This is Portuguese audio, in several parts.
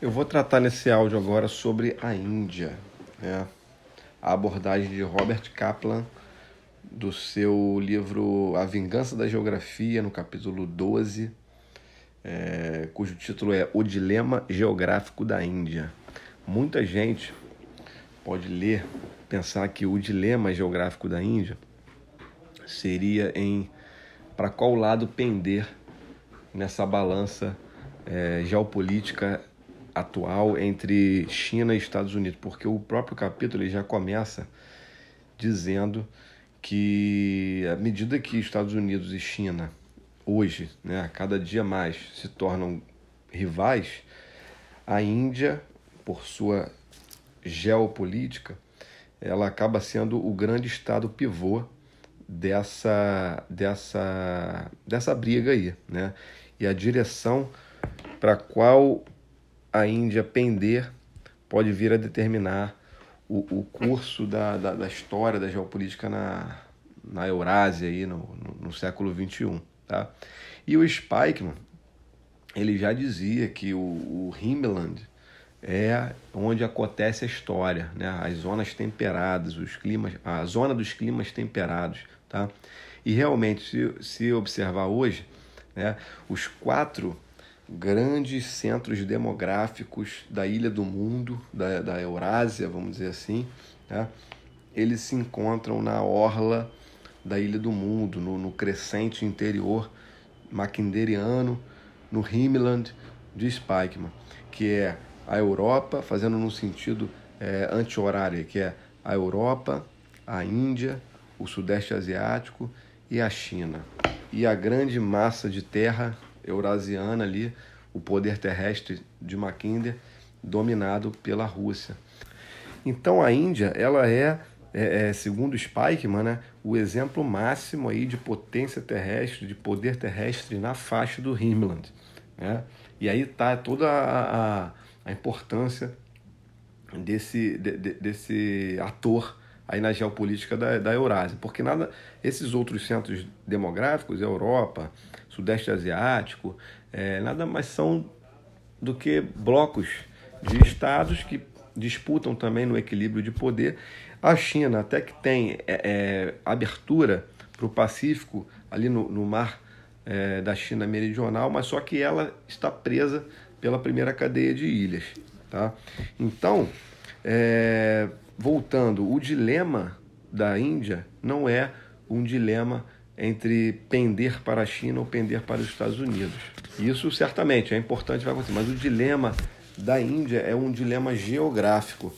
Eu vou tratar nesse áudio agora sobre a Índia, né? a abordagem de Robert Kaplan do seu livro A Vingança da Geografia, no capítulo 12, é, cujo título é O Dilema Geográfico da Índia. Muita gente pode ler, pensar que o dilema geográfico da Índia seria em para qual lado pender nessa balança é, geopolítica atual entre China e Estados Unidos, porque o próprio capítulo ele já começa dizendo que à medida que Estados Unidos e China hoje, né, cada dia mais se tornam rivais, a Índia, por sua geopolítica, ela acaba sendo o grande estado pivô dessa dessa dessa briga aí, né? E a direção para qual a Índia pender pode vir a determinar o, o curso da, da, da, história da geopolítica na, na Eurásia aí no, no, no século XXI. Tá? E o Spikeman ele já dizia que o, o Himmeland é onde acontece a história, né? as zonas temperadas, os climas, a zona dos climas temperados. Tá? E realmente, se, se observar hoje, né, os quatro grandes centros demográficos da ilha do mundo, da, da Eurásia, vamos dizer assim, né? eles se encontram na orla da ilha do mundo, no, no crescente interior maquinderiano, no Himmeland de Spikeman, que é a Europa, fazendo no sentido é, anti-horário, que é a Europa, a Índia, o Sudeste Asiático e a China. E a grande massa de terra eurasiana ali, o poder terrestre de Mackinder dominado pela Rússia. Então a Índia, ela é, é, é segundo Spikeman, né, o exemplo máximo aí de potência terrestre, de poder terrestre na faixa do Himmeland. Né? E aí está toda a, a, a, importância desse, de, de, desse ator aí na geopolítica da, da Eurásia, porque nada, esses outros centros demográficos, Europa, Sudeste Asiático, é, nada mais são do que blocos de estados que disputam também no equilíbrio de poder. A China até que tem é, é, abertura para o Pacífico ali no, no mar é, da China meridional, mas só que ela está presa pela primeira cadeia de ilhas. Tá? Então, é, voltando, o dilema da Índia não é um dilema entre pender para a China ou pender para os Estados Unidos. Isso certamente é importante, vai acontecer, mas o dilema da Índia é um dilema geográfico,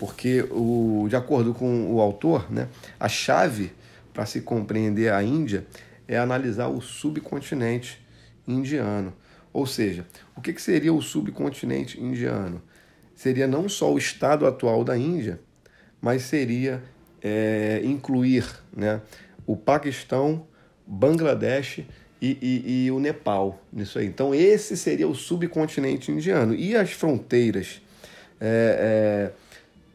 porque, o, de acordo com o autor, né, a chave para se compreender a Índia é analisar o subcontinente indiano. Ou seja, o que, que seria o subcontinente indiano? Seria não só o estado atual da Índia, mas seria é, incluir né, o Paquistão, Bangladesh e, e, e, o Nepal nisso aí. Então esse seria o subcontinente indiano. E as fronteiras é, é,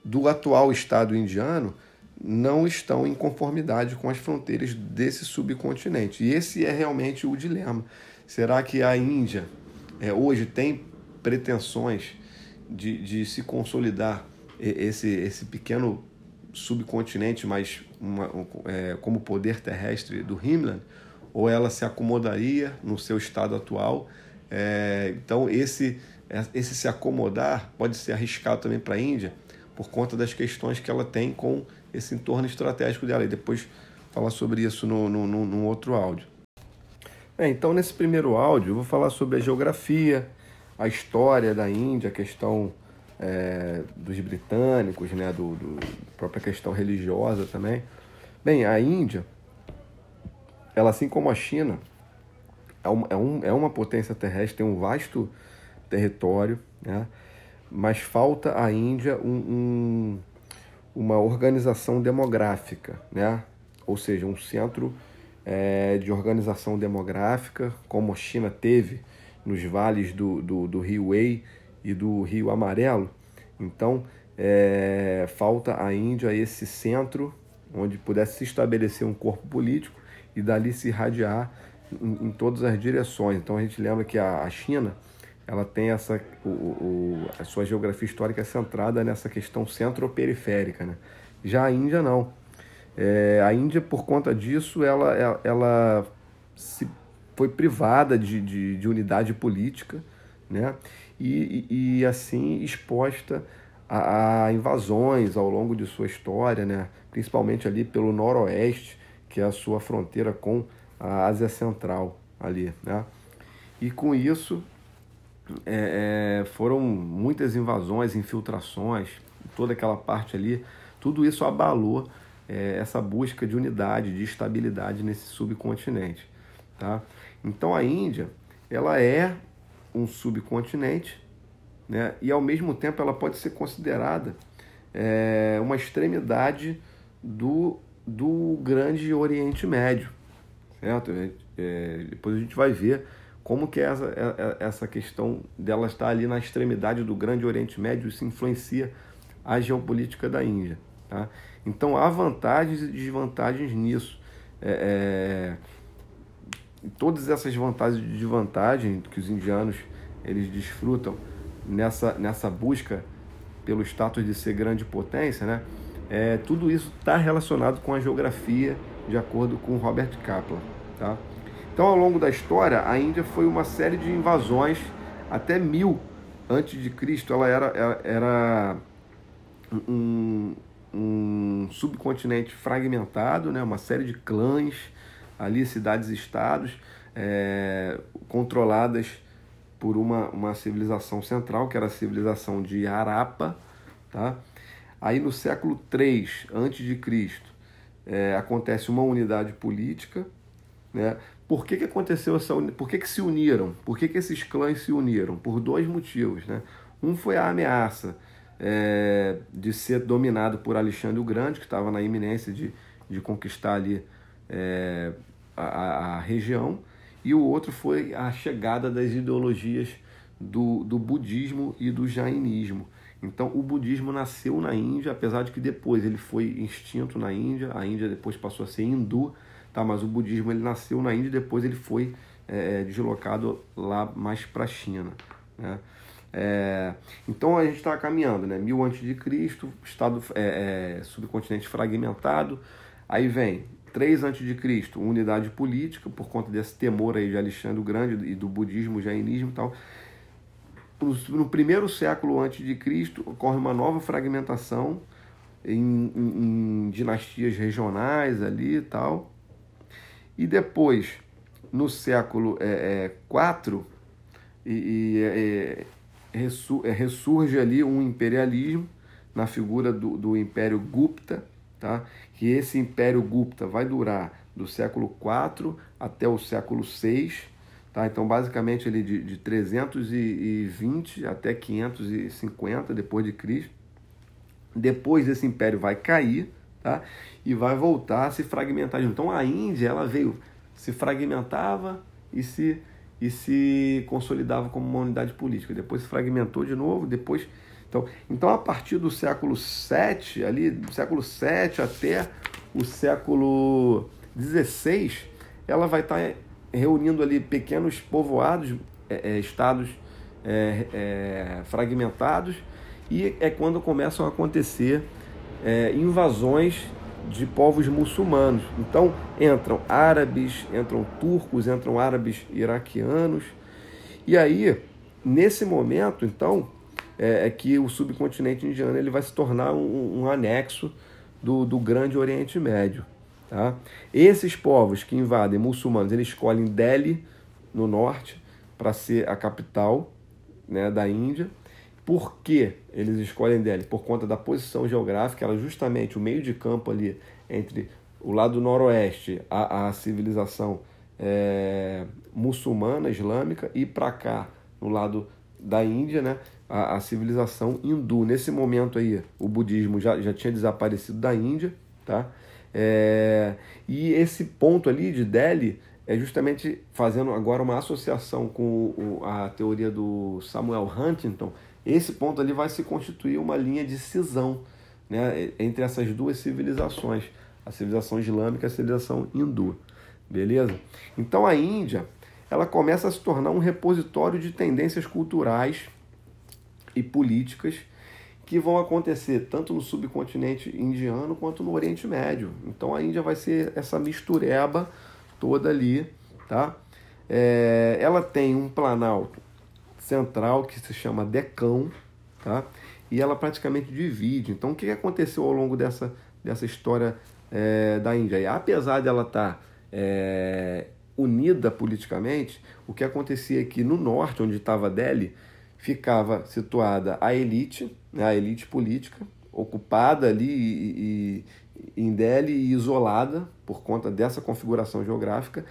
do atual Estado indiano não estão em conformidade com as fronteiras desse subcontinente. E esse é realmente o dilema. Será que a Índia é, hoje tem pretensões de, de se consolidar esse, esse pequeno subcontinente, mas uma, é, como poder terrestre do Himmler, ou ela se acomodaria no seu estado atual. É, então, esse, esse se acomodar pode ser arriscado também para a Índia, por conta das questões que ela tem com esse entorno estratégico dela. E depois falar sobre isso no, no, no outro áudio. É, então, nesse primeiro áudio, eu vou falar sobre a geografia, a história da Índia, a questão é, dos britânicos, né, do, do própria questão religiosa também. Bem, a Índia, ela assim como a China, é, um, é, um, é uma potência terrestre, tem um vasto território, né, mas falta à Índia um, um, uma organização demográfica, né, ou seja, um centro é, de organização demográfica, como a China teve nos vales do, do, do Rio Wei e do Rio Amarelo. Então, é, falta à Índia esse centro onde pudesse se estabelecer um corpo político e dali se irradiar em, em todas as direções. Então, a gente lembra que a, a China ela tem essa o, o, a sua geografia histórica centrada nessa questão centro-periférica, né? Já a Índia não. É, a Índia, por conta disso, ela, ela, ela se foi privada de, de, de, unidade política, né? E, e, e assim exposta a, a, invasões ao longo de sua história, né? Principalmente ali pelo noroeste, que é a sua fronteira com a Ásia Central ali, né? E com isso é, é, foram muitas invasões, infiltrações, toda aquela parte ali, tudo isso abalou é, essa busca de unidade, de estabilidade nesse subcontinente. Tá? Então a Índia ela é um subcontinente né? e ao mesmo tempo ela pode ser considerada é, uma extremidade do, do grande Oriente Médio. Certo? É, depois a gente vai ver como que é essa, é, é, essa questão dela estar ali na extremidade do Grande Oriente Médio, isso influencia a geopolítica da Índia. Tá? Então há vantagens e desvantagens nisso. É, é, todas essas vantagens e desvantagens que os indianos eles desfrutam nessa, nessa busca pelo status de ser grande potência, né? É, tudo isso está relacionado com a geografia, de acordo com Robert Kaplan. Tá? Então, ao longo da história, a Índia foi uma série de invasões até mil antes de Cristo. Ela era, era um, um subcontinente fragmentado, né? uma série de clãs, ali cidades-estados, é, controladas por uma, uma civilização central, que era a civilização de Harappa. Tá? Aí no século III a.C., é, acontece uma unidade política, né? Por que, que aconteceu essa Por que, que se uniram? Por que, que esses clãs se uniram? Por dois motivos. Né? Um foi a ameaça é, de ser dominado por Alexandre o Grande, que estava na iminência de, de conquistar ali é, a, a, região, e o outro foi a chegada das ideologias do, do budismo e do jainismo. Então, o budismo nasceu na Índia, apesar de que depois ele foi extinto na Índia, a Índia depois passou a ser hindu, tá? mas o budismo ele nasceu na Índia e depois ele foi é, deslocado lá mais para a China. Né? É, então a gente está caminhando, né? Mil antes de Cristo, estado é, é, subcontinente fragmentado. Aí vem 3 antes de Cristo, unidade política por conta desse temor aí de Alexandre o Grande e do budismo, jainismo e tal. No primeiro século antes de Cristo ocorre uma nova fragmentação em, em, em dinastias regionais ali e tal. E depois, no século é, é, e, e é, é, ressurge ali um imperialismo na figura do, do Império Gupta, tá? que esse Império Gupta vai durar do século IV até o século VI, tá? então basicamente ele de, de 320 até 550 depois de Cristo. Depois esse império vai cair, tá? e vai voltar a se fragmentar. Então a Índia ela veio, se fragmentava e se, e se consolidava como uma unidade política. Depois se fragmentou de novo, depois. Então, então a partir do século VII, ali, do século VII até o século XVI, ela vai estar reunindo ali pequenos povoados, é, é, estados é, é fragmentados, e é quando começam a acontecer é, invasões de povos muçulmanos. Então entram árabes, entram turcos, entram árabes iraquianos. E aí, nesse momento, então, é, é que o subcontinente indiano ele vai se tornar um, um anexo do, do Grande Oriente Médio. Tá? Esses povos que invadem muçulmanos, eles escolhem Delhi, no norte, para ser a capital né, da Índia. Por que eles escolhem Delhi? Por conta da posição geográfica, ela justamente o meio de campo ali entre o lado noroeste, a, a civilização é, muçulmana, islâmica, e para cá, no lado da Índia, né, a, a, civilização hindu. Nesse momento aí, o budismo já, já tinha desaparecido da Índia, tá? É, e esse ponto ali de Delhi é justamente fazendo agora uma associação com a teoria do Samuel Huntington, esse ponto ali vai se constituir uma linha de cisão né, entre essas duas civilizações, a civilização islâmica e a civilização hindu. Beleza? Então a Índia ela começa a se tornar um repositório de tendências culturais e políticas que vão acontecer tanto no subcontinente indiano quanto no Oriente Médio. Então a Índia vai ser essa mistureba toda ali, tá? É, ela tem um planalto central que se chama Decão, tá? E ela praticamente divide. Então o que aconteceu ao longo dessa, dessa história é, da Índia? E, apesar dela estar tá, é, unida politicamente, o que acontecia aqui no norte, onde estava Delhi, ficava situada a elite, né, a elite política, ocupada ali e, e, em Delhi e isolada por conta dessa configuração geográfica,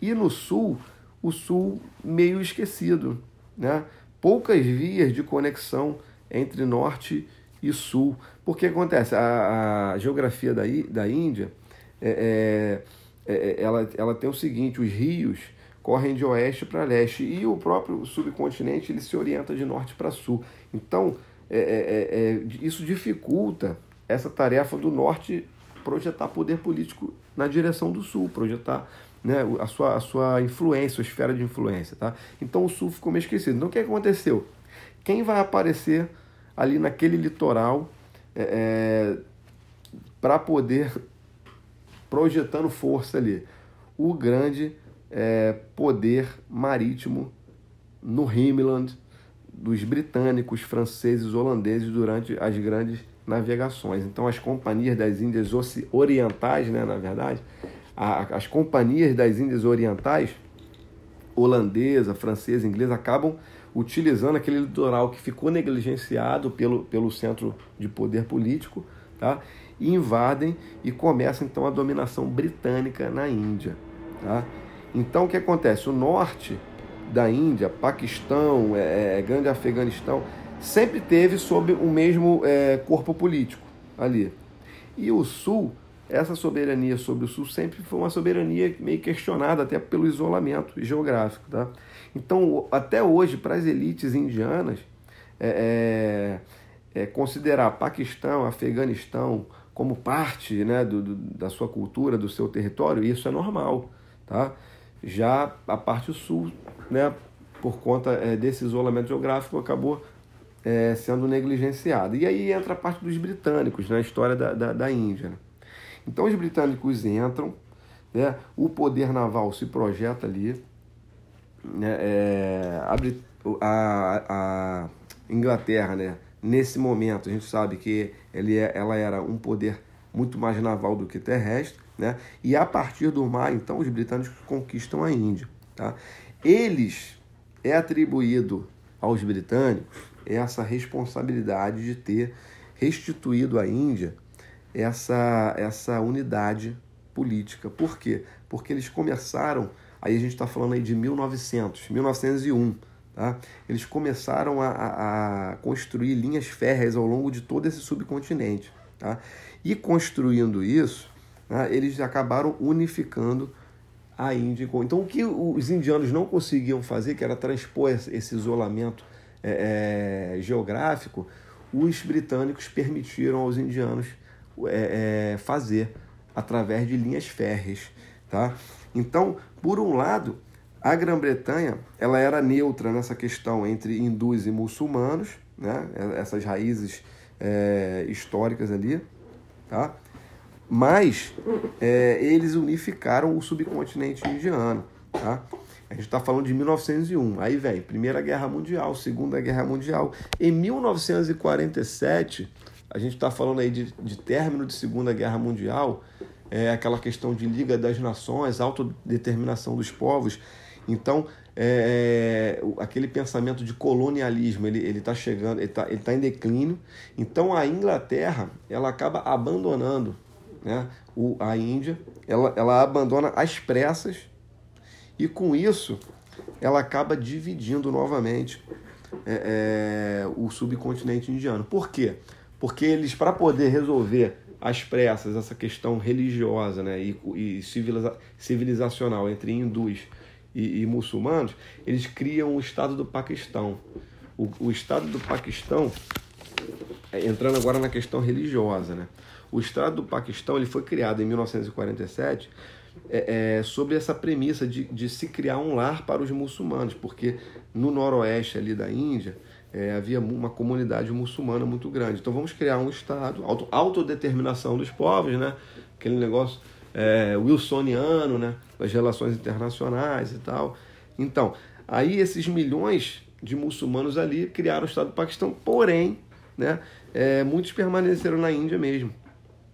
e no sul, o sul meio esquecido, né? poucas vias de conexão entre norte e sul. Porque acontece, a, a geografia da, da Índia, é, é, é, ela, ela tem o seguinte, os rios correm de oeste para leste e o próprio subcontinente ele se orienta de norte para sul. Então, é, é, é, é, isso dificulta essa tarefa do norte projetar poder político na direção do sul, projetar né, a, sua, a sua influência, a esfera de influência. Tá? Então o sul ficou meio esquecido. Então o que aconteceu? Quem vai aparecer ali naquele litoral é, é para poder projetando força ali? O grande é, poder marítimo no Himmeland dos britânicos, franceses, holandeses durante as grandes navegações. Então, as companhias das Índias Orientais, né, na verdade, a, as companhias das Índias Orientais, holandesa, francesa, inglesa, acabam utilizando aquele litoral que ficou negligenciado pelo, pelo centro de poder político, tá? e invadem e começa então a dominação britânica na Índia. Tá? Então o que acontece? O norte da Índia, Paquistão, é, é, Grande Afeganistão, sempre teve sob o mesmo é, corpo político ali. E o sul, essa soberania sobre o sul sempre foi uma soberania meio questionada, até pelo isolamento geográfico. Tá? Então, até hoje, para as elites indianas, é, é, é considerar Paquistão, Afeganistão como parte né, do, do, da sua cultura, do seu território, isso é normal. Tá? Já a parte sul, né, por conta é, desse isolamento geográfico, acabou é, sendo negligenciada. E aí entra a parte dos britânicos na história da, da, da Índia. Né? Então os britânicos entram, né, o poder naval se projeta ali, né, é, a, a, a, Inglaterra, né, nesse momento, a gente sabe que ele é, ela era um poder muito mais naval do que terrestre, né? E a partir do mar, então, os britânicos conquistam a Índia. Tá? Eles é atribuído aos britânicos essa responsabilidade de ter restituído à Índia essa, essa unidade política. Por quê? Porque eles começaram, aí a gente está falando aí de 1900, 1901, tá? eles começaram a, a, construir linhas férreas ao longo de todo esse subcontinente. Tá? E construindo isso, né, eles acabaram unificando a Índia. Então, o que os indianos não conseguiam fazer, que era transpor esse isolamento é, é, geográfico, os britânicos permitiram aos indianos é, é, fazer através de linhas férreas. Tá? Então, por um lado, a Grã-Bretanha ela era neutra nessa questão entre hindus e muçulmanos, né? essas raízes é, históricas ali. Tá? Mas é, eles unificaram o subcontinente indiano. Tá? A gente está falando de 1901. Aí vem Primeira Guerra Mundial, Segunda Guerra Mundial. Em 1947, a gente está falando aí de, de término de Segunda Guerra Mundial, é, aquela questão de Liga das Nações, autodeterminação dos povos. Então, é, é aquele pensamento de colonialismo, ele está chegando, ele está tá em declínio. Então, a Inglaterra, ela acaba abandonando né, o, a Índia, ela, ela abandona as pressas e com isso ela acaba dividindo novamente é, é, o subcontinente indiano. Por quê? Porque eles, para poder resolver às pressas essa questão religiosa né, e, e civiliza, civilizacional entre hindus e, e, muçulmanos, eles criam o Estado do Paquistão. O, o Estado do Paquistão, é, entrando agora na questão religiosa, né? O Estado do Paquistão ele foi criado em 1947 é, é, sobre essa premissa de, de se criar um lar para os muçulmanos, porque no noroeste ali da Índia é, havia uma comunidade muçulmana muito grande. Então vamos criar um Estado, auto, autodeterminação dos povos, né? aquele negócio é, wilsoniano, né? das relações internacionais e tal. Então, aí esses milhões de muçulmanos ali criaram o Estado do Paquistão, porém, né, é, muitos permaneceram na Índia mesmo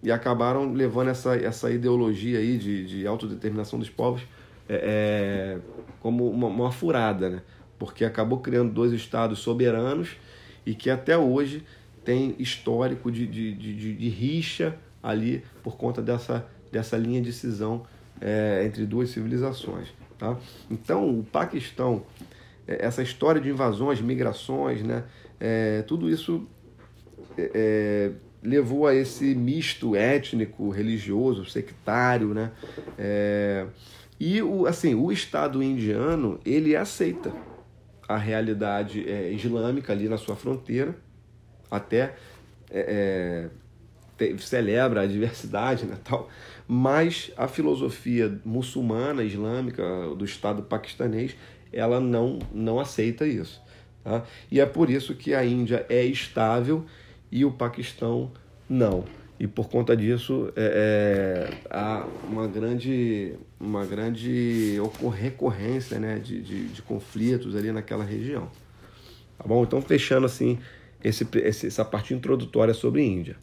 e acabaram levando essa, essa ideologia aí de, de autodeterminação dos povos é, é, como uma, uma, furada, né? porque acabou criando dois estados soberanos e que até hoje tem histórico de, de, de, de rixa ali por conta dessa, dessa linha de cisão é, entre duas civilizações. Tá? Então, o Paquistão, é, essa história de invasões, migrações, né, é, tudo isso é, é, levou a esse misto étnico, religioso, sectário, né? É, e o, assim, o Estado indiano ele aceita a realidade é, islâmica ali na sua fronteira, até é, te, celebra a diversidade, né, tal. Mas a filosofia muçulmana, islâmica do Estado paquistanês, ela não não aceita isso. Tá? E é por isso que a Índia é estável e o Paquistão não. E por conta disso é, é, há uma grande, uma grande recorrência né, de, de, de, conflitos ali naquela região. Tá bom? Então, fechando assim esse, essa parte introdutória sobre Índia.